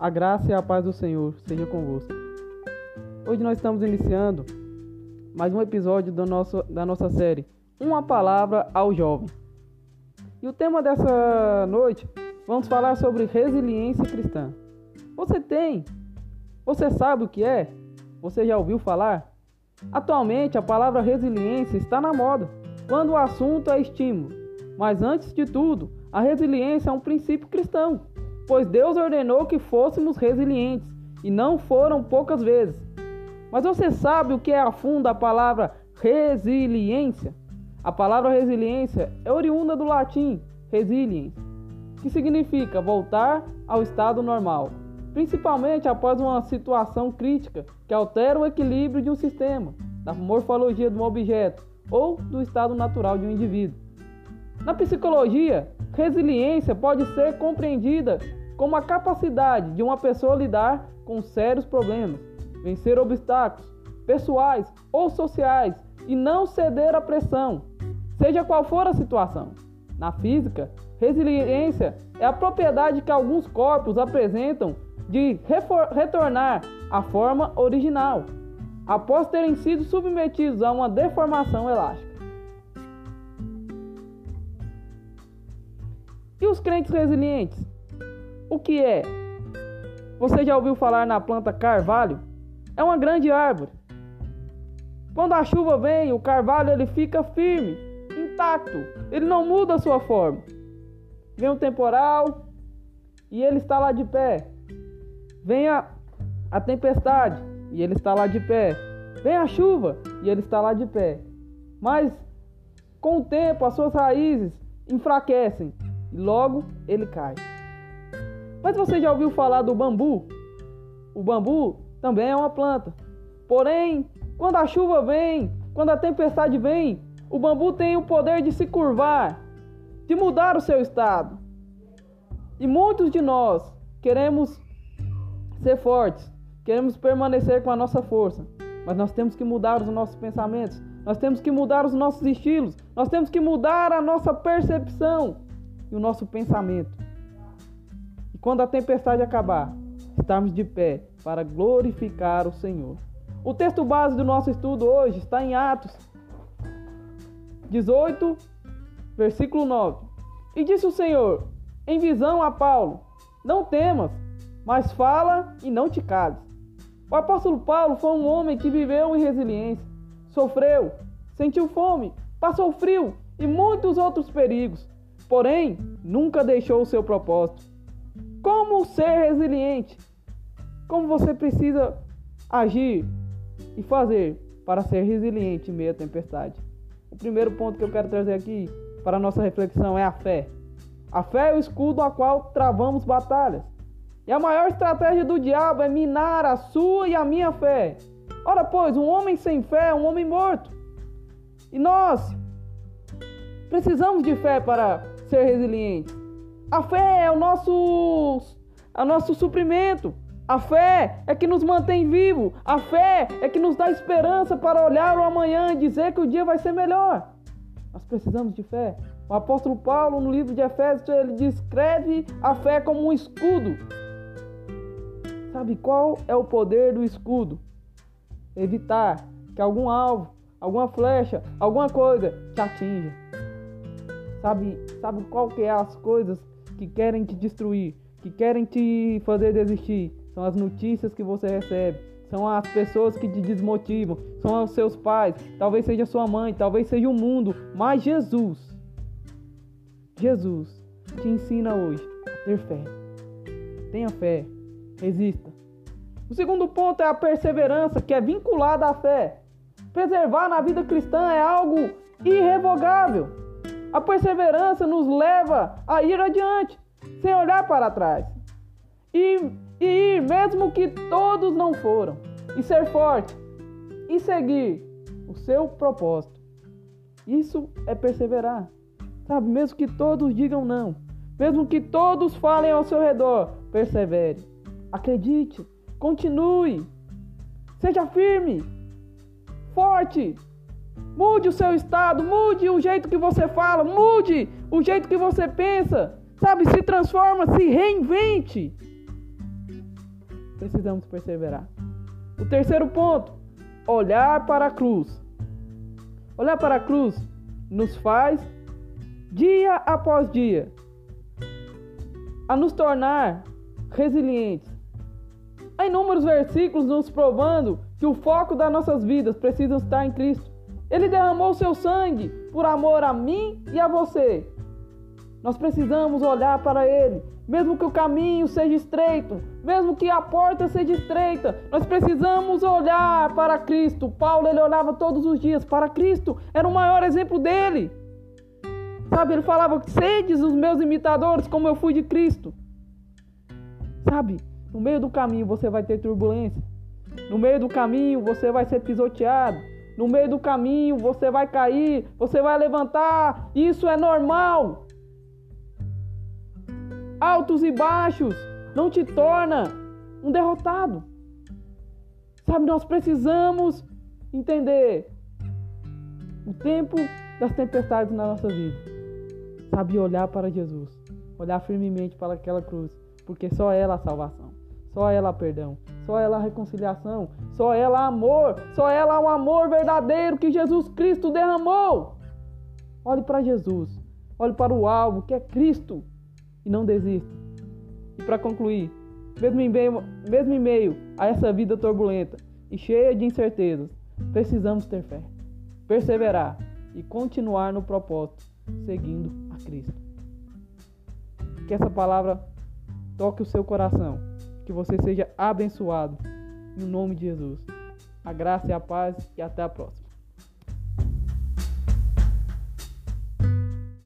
A graça e a paz do Senhor seja convosco. Hoje nós estamos iniciando mais um episódio do nosso, da nossa série Uma Palavra ao Jovem. E o tema dessa noite, vamos falar sobre resiliência cristã. Você tem? Você sabe o que é? Você já ouviu falar? Atualmente, a palavra resiliência está na moda quando o assunto é estímulo. Mas antes de tudo, a resiliência é um princípio cristão pois Deus ordenou que fôssemos resilientes, e não foram poucas vezes. Mas você sabe o que é a fundo a palavra resiliência? A palavra resiliência é oriunda do latim resiliens, que significa voltar ao estado normal, principalmente após uma situação crítica que altera o equilíbrio de um sistema, da morfologia de um objeto ou do estado natural de um indivíduo. Na psicologia, resiliência pode ser compreendida como a capacidade de uma pessoa lidar com sérios problemas, vencer obstáculos pessoais ou sociais e não ceder à pressão, seja qual for a situação. Na física, resiliência é a propriedade que alguns corpos apresentam de retornar à forma original, após terem sido submetidos a uma deformação elástica. E os crentes resilientes? O que é? Você já ouviu falar na planta carvalho? É uma grande árvore. Quando a chuva vem, o carvalho ele fica firme, intacto. Ele não muda a sua forma. Vem um temporal e ele está lá de pé. Vem a, a tempestade e ele está lá de pé. Vem a chuva e ele está lá de pé. Mas com o tempo as suas raízes enfraquecem e logo ele cai. Mas você já ouviu falar do bambu? O bambu também é uma planta. Porém, quando a chuva vem, quando a tempestade vem, o bambu tem o poder de se curvar, de mudar o seu estado. E muitos de nós queremos ser fortes, queremos permanecer com a nossa força, mas nós temos que mudar os nossos pensamentos, nós temos que mudar os nossos estilos, nós temos que mudar a nossa percepção e o nosso pensamento. E quando a tempestade acabar, estarmos de pé para glorificar o Senhor. O texto base do nosso estudo hoje está em Atos 18, versículo 9. E disse o Senhor em visão a Paulo: Não temas, mas fala e não te cales. O apóstolo Paulo foi um homem que viveu em resiliência, sofreu, sentiu fome, passou frio e muitos outros perigos, porém nunca deixou o seu propósito. Como ser resiliente? Como você precisa agir e fazer para ser resiliente em meio à tempestade? O primeiro ponto que eu quero trazer aqui para a nossa reflexão é a fé. A fé é o escudo a qual travamos batalhas. E a maior estratégia do diabo é minar a sua e a minha fé. Ora, pois, um homem sem fé é um homem morto. E nós precisamos de fé para ser resilientes. A fé é o nosso, é o nosso suprimento. A fé é que nos mantém vivo. A fé é que nos dá esperança para olhar o amanhã e dizer que o dia vai ser melhor. Nós precisamos de fé. O apóstolo Paulo, no livro de Efésios, ele descreve a fé como um escudo. Sabe qual é o poder do escudo? Evitar que algum alvo, alguma flecha, alguma coisa te atinja. Sabe, sabe qual que é as coisas que querem te destruir, que querem te fazer desistir. São as notícias que você recebe, são as pessoas que te desmotivam, são os seus pais, talvez seja sua mãe, talvez seja o mundo, mas Jesus, Jesus te ensina hoje a ter fé. Tenha fé, resista. O segundo ponto é a perseverança, que é vinculada à fé. Preservar na vida cristã é algo irrevogável. A perseverança nos leva a ir adiante, sem olhar para trás. E, e ir, mesmo que todos não foram. E ser forte. E seguir o seu propósito. Isso é perseverar. Sabe, mesmo que todos digam não. Mesmo que todos falem ao seu redor, persevere. Acredite. Continue. Seja firme. Forte. Mude o seu estado, mude o jeito que você fala, mude o jeito que você pensa. Sabe, se transforma, se reinvente. precisamos perseverar. O terceiro ponto, olhar para a cruz. Olhar para a cruz nos faz, dia após dia, a nos tornar resilientes. Há inúmeros versículos nos provando que o foco das nossas vidas precisa estar em Cristo. Ele derramou seu sangue por amor a mim e a você. Nós precisamos olhar para Ele, mesmo que o caminho seja estreito, mesmo que a porta seja estreita, nós precisamos olhar para Cristo. Paulo ele olhava todos os dias para Cristo, era o maior exemplo dele. Sabe, ele falava: "Sedes os meus imitadores, como eu fui de Cristo". Sabe? No meio do caminho você vai ter turbulência. No meio do caminho você vai ser pisoteado. No meio do caminho você vai cair, você vai levantar. Isso é normal. Altos e baixos não te torna um derrotado. Sabe, nós precisamos entender o tempo das tempestades na nossa vida. Sabe, olhar para Jesus, olhar firmemente para aquela cruz, porque só ela a salvação. Só ela perdão, só ela reconciliação, só ela amor, só ela o amor verdadeiro que Jesus Cristo derramou. Olhe para Jesus, olhe para o alvo que é Cristo e não desista. E para concluir, mesmo em, meio, mesmo em meio a essa vida turbulenta e cheia de incertezas, precisamos ter fé, perseverar e continuar no propósito, seguindo a Cristo. Que essa palavra toque o seu coração que você seja abençoado. Em nome de Jesus. A graça e a paz e até a próxima.